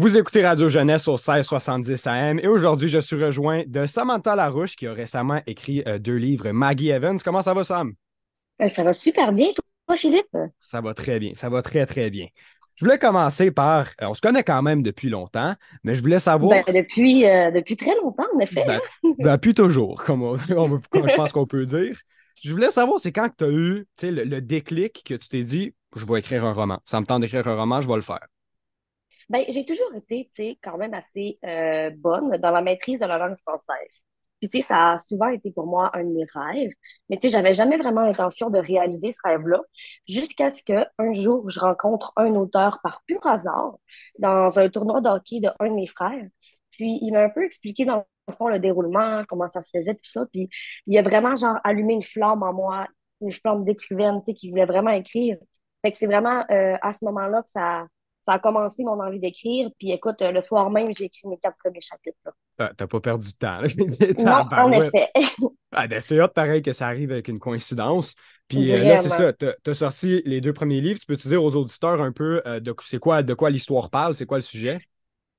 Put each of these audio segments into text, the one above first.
Vous écoutez Radio Jeunesse au 1670 AM et aujourd'hui, je suis rejoint de Samantha Larouche qui a récemment écrit euh, deux livres, Maggie Evans. Comment ça va, Sam? Ben, ça va super bien, toi, Philippe? Ça va très bien, ça va très, très bien. Je voulais commencer par, euh, on se connaît quand même depuis longtemps, mais je voulais savoir... Ben, depuis, euh, depuis très longtemps, en effet. Ben, depuis toujours, comme, on, je pense qu'on peut dire. Je voulais savoir, c'est quand que tu as eu le, le déclic que tu t'es dit, je vais écrire un roman. Ça me tente d'écrire un roman, je vais le faire. Ben, j'ai toujours été, tu sais, quand même assez euh, bonne dans la maîtrise de la langue française. Puis, tu sais, ça a souvent été pour moi un de mes rêves. Mais, tu sais, j'avais jamais vraiment l'intention de réaliser ce rêve-là jusqu'à ce qu'un jour, je rencontre un auteur par pur hasard dans un tournoi d'hockey de un de mes frères. Puis, il m'a un peu expliqué dans le fond le déroulement, comment ça se faisait, tout ça. Puis, il a vraiment, genre, allumé une flamme en moi, une flamme d'écrivaine, tu sais, qui voulait vraiment écrire. Fait que c'est vraiment euh, à ce moment-là que ça ça a commencé mon envie d'écrire. Puis écoute, le soir même, j'ai écrit mes quatre premiers chapitres. T'as pas perdu de temps. non, en effet. ah, ben, c'est hot pareil que ça arrive avec une coïncidence. Puis euh, là, c'est ça, tu as sorti les deux premiers livres. Tu peux te dire aux auditeurs un peu euh, de, c'est quoi, de quoi l'histoire parle, c'est quoi le sujet?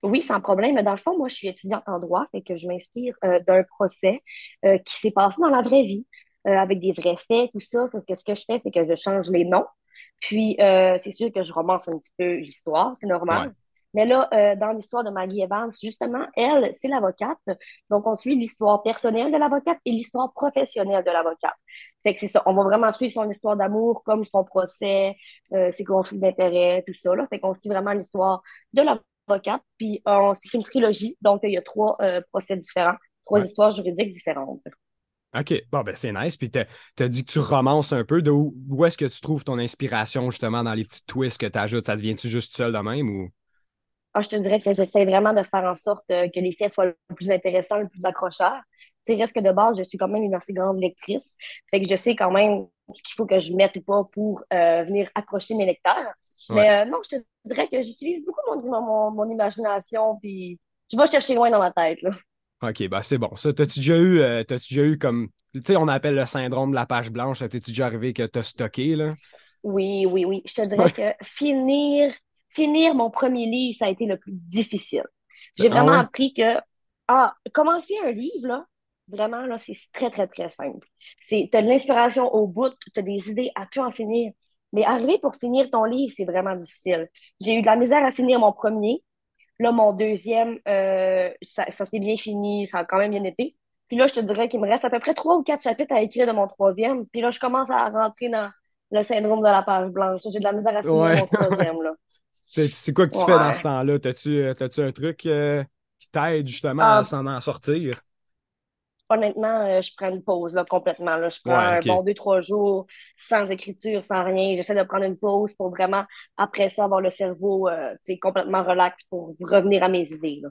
Oui, sans problème. Mais dans le fond, moi, je suis étudiante en droit et que je m'inspire euh, d'un procès qui s'est passé dans la vraie vie, avec des vrais faits, tout ça. que ce que je fais, c'est que je change les noms puis, euh, c'est sûr que je romance un petit peu l'histoire, c'est normal. Mais là, euh, dans l'histoire de Maggie Evans, justement, elle, c'est l'avocate. Donc, on suit l'histoire personnelle de l'avocate et l'histoire professionnelle de l'avocate. Fait que c'est ça. On va vraiment suivre son histoire d'amour, comme son procès, euh, ses conflits d'intérêts, tout ça. Là. Fait qu'on suit vraiment l'histoire de l'avocate. Puis, c'est une trilogie. Donc, il y a trois procès différents, trois histoires juridiques différentes. OK. Bon, ben c'est nice. Puis, tu as dit que tu romances un peu. De où, est-ce que tu trouves ton inspiration, justement, dans les petits twists que tu ajoutes? Ça devient-tu juste seul de même ou? Ah, je te dirais que j'essaie vraiment de faire en sorte euh, que les faits soient le plus intéressants, le plus accrocheurs. Tu sais, reste que de base, je suis quand même une assez grande lectrice. Fait que je sais quand même ce qu'il faut que je mette ou pas pour euh, venir accrocher mes lecteurs. Mais euh, non, je te dirais que j'utilise beaucoup mon, mon, mon, imagination, puis je vais chercher loin dans ma tête. Là. OK, bah c'est bon. Ça, t'as-tu déjà eu, euh, t'as-tu déjà eu comme, tu sais, on appelle le syndrome de la page blanche. T'es-tu déjà arrivé que t'as stocké, là? Oui, oui, oui. Je te dirais que finir, finir mon premier livre, ça a été le plus difficile. J'ai ah vraiment appris que, ah, commencer un livre, là, vraiment, là, c'est très, très, très simple. C'est, t'as de l'inspiration au bout, t'as des idées à pu en finir. Mais arriver pour finir ton livre, c'est vraiment difficile. J'ai eu de la misère à finir mon premier. Là, mon deuxième, euh, ça, s'est bien fini, ça a quand même bien été. Puis là, je te dirais qu'il me reste à peu près trois ou quatre chapitres à écrire de mon troisième. Puis là, je commence à rentrer dans le syndrome de la page blanche. J'ai de la misère à finir mon troisième. Là. C'est quoi que tu fais dans ce temps-là? T'as-tu euh, as un truc euh, qui t'aide justement à ah. s'en en sortir? Honnêtement, euh, je prends une pause là, complètement. Là. Je prends un bon deux, trois jours sans écriture, sans rien. J'essaie de prendre une pause pour vraiment, après ça, avoir le cerveau euh, complètement relax pour revenir à mes idées. Là.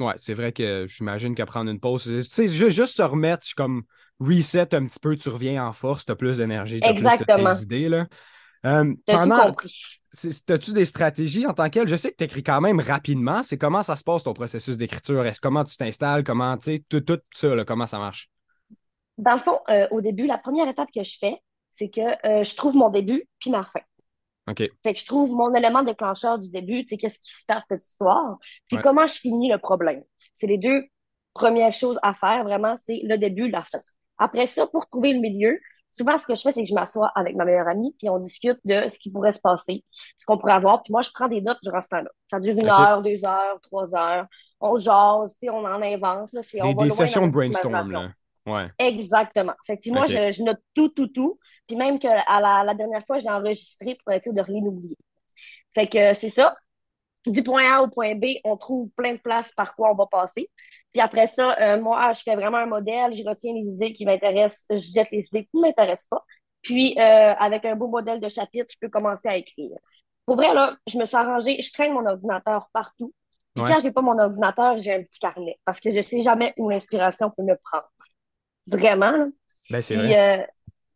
Ouais, c'est vrai que j'imagine qu'à prendre une pause, tu sais, juste se remettre, comme reset un petit peu, tu reviens en force, tu as plus d'énergie, tu as plus de idées. Là. Euh, pendant... As-tu des stratégies en tant qu'elle? Je sais que tu écris quand même rapidement. C'est comment ça se passe ton processus d'écriture? Est-ce comment tu t'installes? Comment, tu sais, tout, tout, ça, comment ça marche? Dans le fond, euh, au début, la première étape que je fais, c'est que euh, je trouve mon début puis ma fin. OK. Fait que je trouve mon élément déclencheur du début, tu sais, qu'est-ce qui starte cette histoire, puis comment je finis le problème. C'est les deux premières choses à faire, vraiment, c'est le début, la fin. Après ça, pour trouver le milieu, souvent, ce que je fais, c'est que je m'assois avec ma meilleure amie, puis on discute de ce qui pourrait se passer, ce qu'on pourrait avoir. Puis moi, je prends des notes durant ce temps-là. Ça dure une heure, deux heures, trois heures. On jase, on en invente. Là, des, des sessions de brainstorm. Là. Ouais. Exactement. Fait que, puis moi, je, note tout, tout, tout. Puis même que à la, dernière fois, j'ai enregistré pour être sûr de rien oublier. Fait que c'est ça. Du point A au point B, on trouve plein de places par quoi on va passer. Puis après ça, euh, moi, je fais vraiment un modèle, je retiens les idées qui m'intéressent, je jette les idées qui ne m'intéressent pas. Puis, euh, avec un beau modèle de chapitre, je peux commencer à écrire. Pour vrai, là, je me suis arrangée, je traîne mon ordinateur partout. Puis quand je n'ai pas mon ordinateur, j'ai un petit carnet parce que je ne sais jamais où l'inspiration peut me prendre. Vraiment. Ben, c'est vrai. Euh,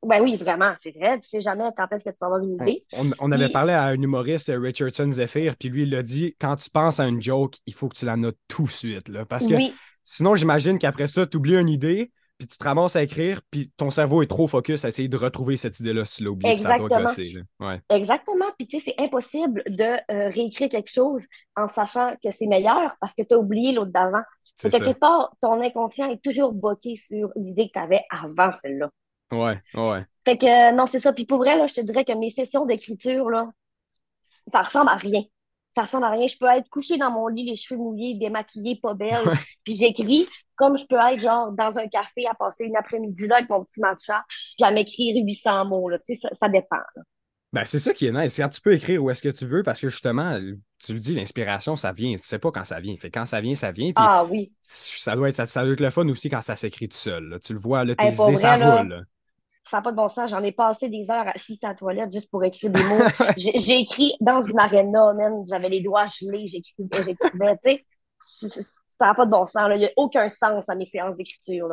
ben oui, vraiment, c'est vrai. Tu sais jamais quand est-ce que tu vas avoir une idée. On, avait parlé à un humoriste, Richardson Zephyr, puis lui, il a dit quand tu penses à une joke, il faut que tu la notes tout de suite. Là, parce que sinon, j'imagine qu'après ça, tu oublies une idée, puis tu te ramasses à écrire, puis ton cerveau est trop focus à essayer de retrouver cette idée-là si oublié, Exactement. Ouais. Exactement. Puis tu sais, c'est impossible de euh, réécrire quelque chose en sachant que c'est meilleur parce que tu as oublié l'autre d'avant. C'est quelque part, ton inconscient est toujours bloqué sur l'idée que tu avais avant celle-là. Ouais, ouais. Fait que euh, non, c'est ça. Puis pour vrai, là, je te dirais que mes sessions d'écriture, là, ça ressemble à rien. Ça ressemble à rien. Je peux être couchée dans mon lit, les cheveux mouillés, démaquillée, pas belle, Ouais. puis j'écris, comme je peux être genre dans un café à passer une après-midi là avec mon petit matcha, puis à m'écrire 800 mots. Là. Tu sais, ça, ça dépend. là. Ben, c'est ça qui est nice. Quand tu peux écrire où est-ce que tu veux, parce que justement, tu le dis, l'inspiration, ça vient. Tu sais pas quand ça vient. Fait quand ça vient, ça vient. Ah oui. ça doit être, ça, ça doit être le fun aussi quand ça s'écrit tout seul. là. Tu le vois, là, tes Hey, idées, ça là, roule. Ça n'a pas de bon sens. J'en ai passé des heures assise à la toilette juste pour écrire des mots. J'ai écrit dans une aréna, man. J'avais les doigts gelés, j'écrivais, j'écrivais. Tu sais, ça n'a pas de bon sens. là. Il n'y a aucun sens à mes séances d'écriture.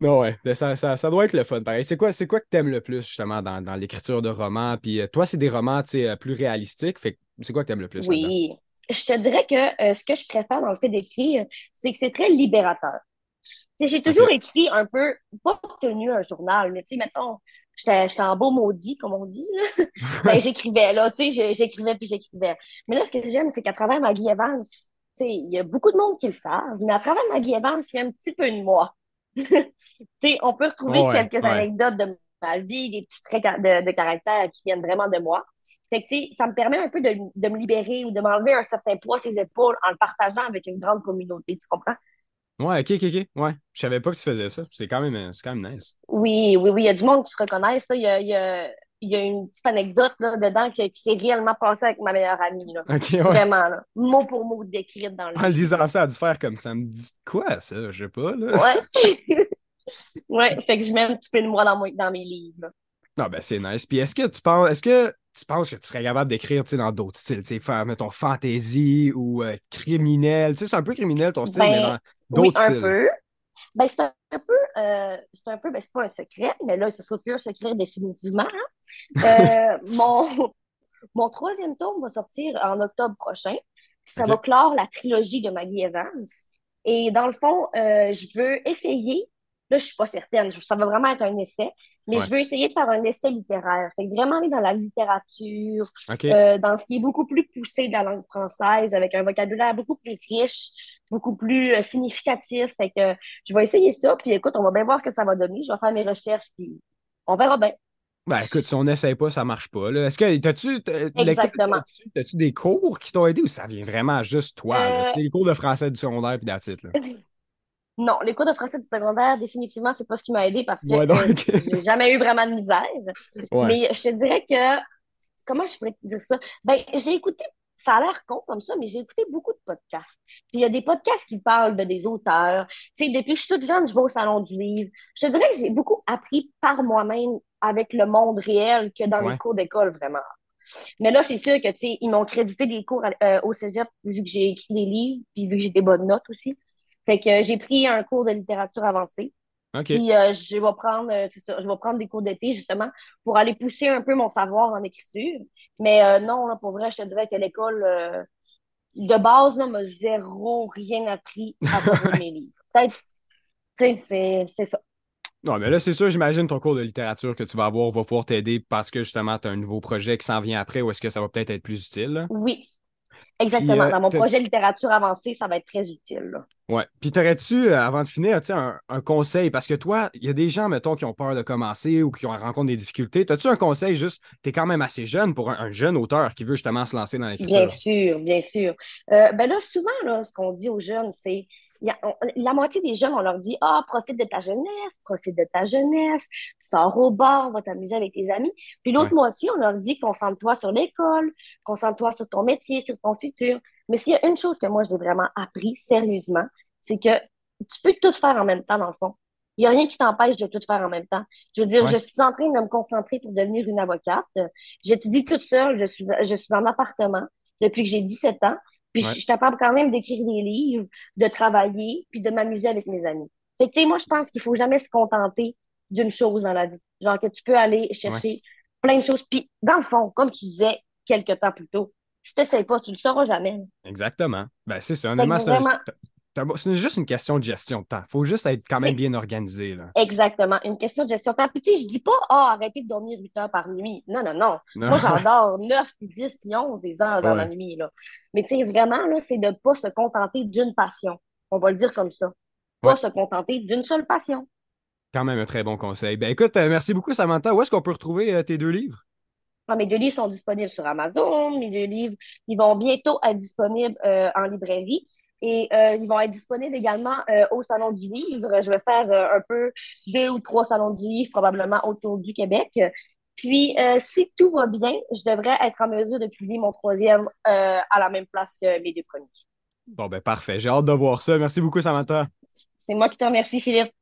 Non, ouais, ben, ça, ça, ça doit être le fun, pareil. C'est quoi, c'est quoi que t'aimes le plus, justement, dans, dans l'écriture de romans? Puis euh, toi, c'est des romans, tu sais, euh, plus réalistiques. Fait c'est quoi que t'aimes le plus? Oui. Je te dirais que euh, ce que je préfère dans le fait d'écrire, c'est que c'est très libérateur. J'ai toujours écrit un peu, pas tenu un journal, mais tu sais, mettons, j'étais en beau maudit, comme on dit, là. Ben, j'écrivais, là, tu sais, j'écrivais puis j'écrivais. Mais là, ce que j'aime, c'est qu'à travers Maggie Evans, tu sais, il y a beaucoup de monde qui le savent, mais à travers Maggie Evans, il y a un petit peu de moi. Tu sais, on peut retrouver Ouais, quelques ouais. anecdotes de ma vie, des petits traits de, de caractère qui viennent vraiment de moi. Fait que, tu sais, ça me permet un peu de, de me libérer ou de m'enlever un certain poids sur les épaules en le partageant avec une grande communauté, tu comprends? Ouais, ok, ok, ok. Ouais. Je savais pas que tu faisais ça. C'est quand même, euh, c'est quand même nice. Oui, oui, oui, il y a du monde qui se reconnaissent, là. Il y a, il y a, il y a une petite anecdote, là, dedans qui, qui s'est réellement passée avec ma meilleure amie, là. Ouais. Vraiment, là. Mot pour mot décrite dans le En le disant ça, à dû faire comme ça me dit quoi, ça? Je sais pas, là. Ouais. Ouais, fait que je mets un petit peu de moi dans, dans mes livres. Non, ben c'est nice. Puis est-ce que tu penses, est-ce que tu penses que tu serais capable d'écrire, dans d'autres styles, tu sais, mettons, fantasy ou euh, criminel? Tu sais, c'est un peu criminel ton style, mais Ben, dans oui, un styles. peu. Ben, c'est un peu, euh, c'est un peu, ben, c'est pas un secret, mais là, ce sera plus un secret définitivement. hein. Euh, mon, mon troisième tome va sortir en octobre prochain. Ça va clore la trilogie de Maggie Evans. Et dans le fond, euh, je veux essayer, là, je suis pas certaine, ça va vraiment être un essai, mais Ouais. je veux essayer de faire un essai littéraire. Fait que vraiment aller dans la littérature, euh, dans ce qui est beaucoup plus poussé de la langue française, avec un vocabulaire beaucoup plus riche, beaucoup plus euh, significatif. Fait que je vais essayer ça, puis écoute, on va bien voir ce que ça va donner. Je vais faire mes recherches, puis on verra bien. Ben écoute, si on n'essaye pas, ça marche pas. là. Est-ce que t'as-tu Exactement. t'as-tu t'as-tu des cours qui t'ont aidé ou ça vient vraiment juste toi? là? Euh, Tu les cours de français du secondaire puis là. Non, les cours de français du secondaire, définitivement, c'est pas ce qui m'a aidé parce que Ouais, euh, j'ai jamais eu vraiment de misère. Ouais. Mais je te dirais que, comment je pourrais te dire ça? Ben, j'ai écouté, ça a l'air con comme ça, mais j'ai écouté beaucoup de podcasts. Puis il y a des podcasts qui parlent de des auteurs. Tu sais, depuis que je suis toute jeune, je vais au salon du livre. Je te dirais que j'ai beaucoup appris par moi-même avec le monde réel que dans Ouais. les cours d'école, vraiment. Mais là, c'est sûr que, tu sais, ils m'ont crédité des cours euh, au cégep vu que j'ai écrit des livres, puis vu que j'ai des bonnes notes aussi. Fait que euh, j'ai pris un cours de littérature avancée. OK. Puis euh, je vais prendre, euh, ça, je vais prendre des cours d'été justement pour aller pousser un peu mon savoir en écriture. Mais euh, non, là, pour vrai, je te dirais que l'école euh, de base là, m'a zéro rien appris à propos de mes livres. Peut-être, tu sais, c'est, c'est ça. Non, mais là, c'est sûr, j'imagine ton cours de littérature que tu vas avoir va pouvoir t'aider parce que justement, tu as un nouveau projet qui s'en vient après ou est-ce que ça va peut-être être plus utile, là? Oui, Puis, exactement. euh, Dans mon projet littérature avancée, ça va être très utile. là. Ouais. Puis t'aurais-tu, euh, avant de finir, un, un conseil? Parce que toi, il y a des gens, mettons, qui ont peur de commencer ou qui ont rencontrent des difficultés. T'as-tu un conseil juste, t'es quand même assez jeune pour un, un jeune auteur qui veut justement se lancer dans Bien l'écriture? sûr, bien sûr. Euh, ben là, souvent, là, ce qu'on dit aux jeunes, c'est a- on- la moitié des jeunes, on leur dit Ah, profite de ta jeunesse, profite de ta jeunesse, sors au bar, va t'amuser avec tes amis. Puis l'autre Ouais. moitié, on leur dit Concentre-toi sur l'école, concentre-toi sur ton métier, sur ton futur. Mais s'il y a une chose que moi, j'ai vraiment appris sérieusement, c'est que tu peux tout faire en même temps, dans le fond. Il n'y a rien qui t'empêche de tout faire en même temps. Je veux dire, Ouais. je suis en train de me concentrer pour devenir une avocate. J'étudie toute seule, je suis, je suis en appartement depuis que j'ai 17 ans. Puis Ouais. je suis capable quand même d'écrire des livres, de travailler, puis de m'amuser avec mes amis. Fait que, tu sais, moi, je pense qu'il faut jamais se contenter d'une chose dans la vie. Genre que tu peux aller chercher plein de choses. Puis, dans le fond, comme tu disais quelques temps plus tôt, si tu pas, tu le sauras jamais. Exactement. Ben, c'est ça. Honnêtement, c'est vraiment- C'est juste une question de gestion de temps. Il faut juste être quand même bien organisé. Là. exactement une question de gestion de temps. Puis, tu sais, je dis pas, ah, arrêtez de dormir 8 heures par nuit. Non, non, non. Non, Moi, j'en dors 9, puis 10, puis 11 des heures dans la nuit, là. Mais, tu sais, vraiment, là, c'est de pas se contenter d'une passion. On va le dire comme ça. ouais, Pas se contenter d'une seule passion. quand même un très bon conseil. Ben écoute, euh, merci beaucoup, Samantha. Où est-ce qu'on peut retrouver euh, tes deux livres? Ah, mes deux livres sont disponibles sur Amazon. Mes deux livres, ils vont bientôt être disponibles euh, en librairie. Et euh, ils vont être disponibles également euh, au Salon du Livre. Je vais faire euh, un peu deux ou trois salons du livre, probablement autour du Québec. Puis, si tout va bien, je devrais être en mesure de publier mon troisième à la même place que mes deux premiers. Bon, ben parfait. J'ai hâte de voir ça. Merci beaucoup, Samantha. C'est moi qui te remercie, Philippe.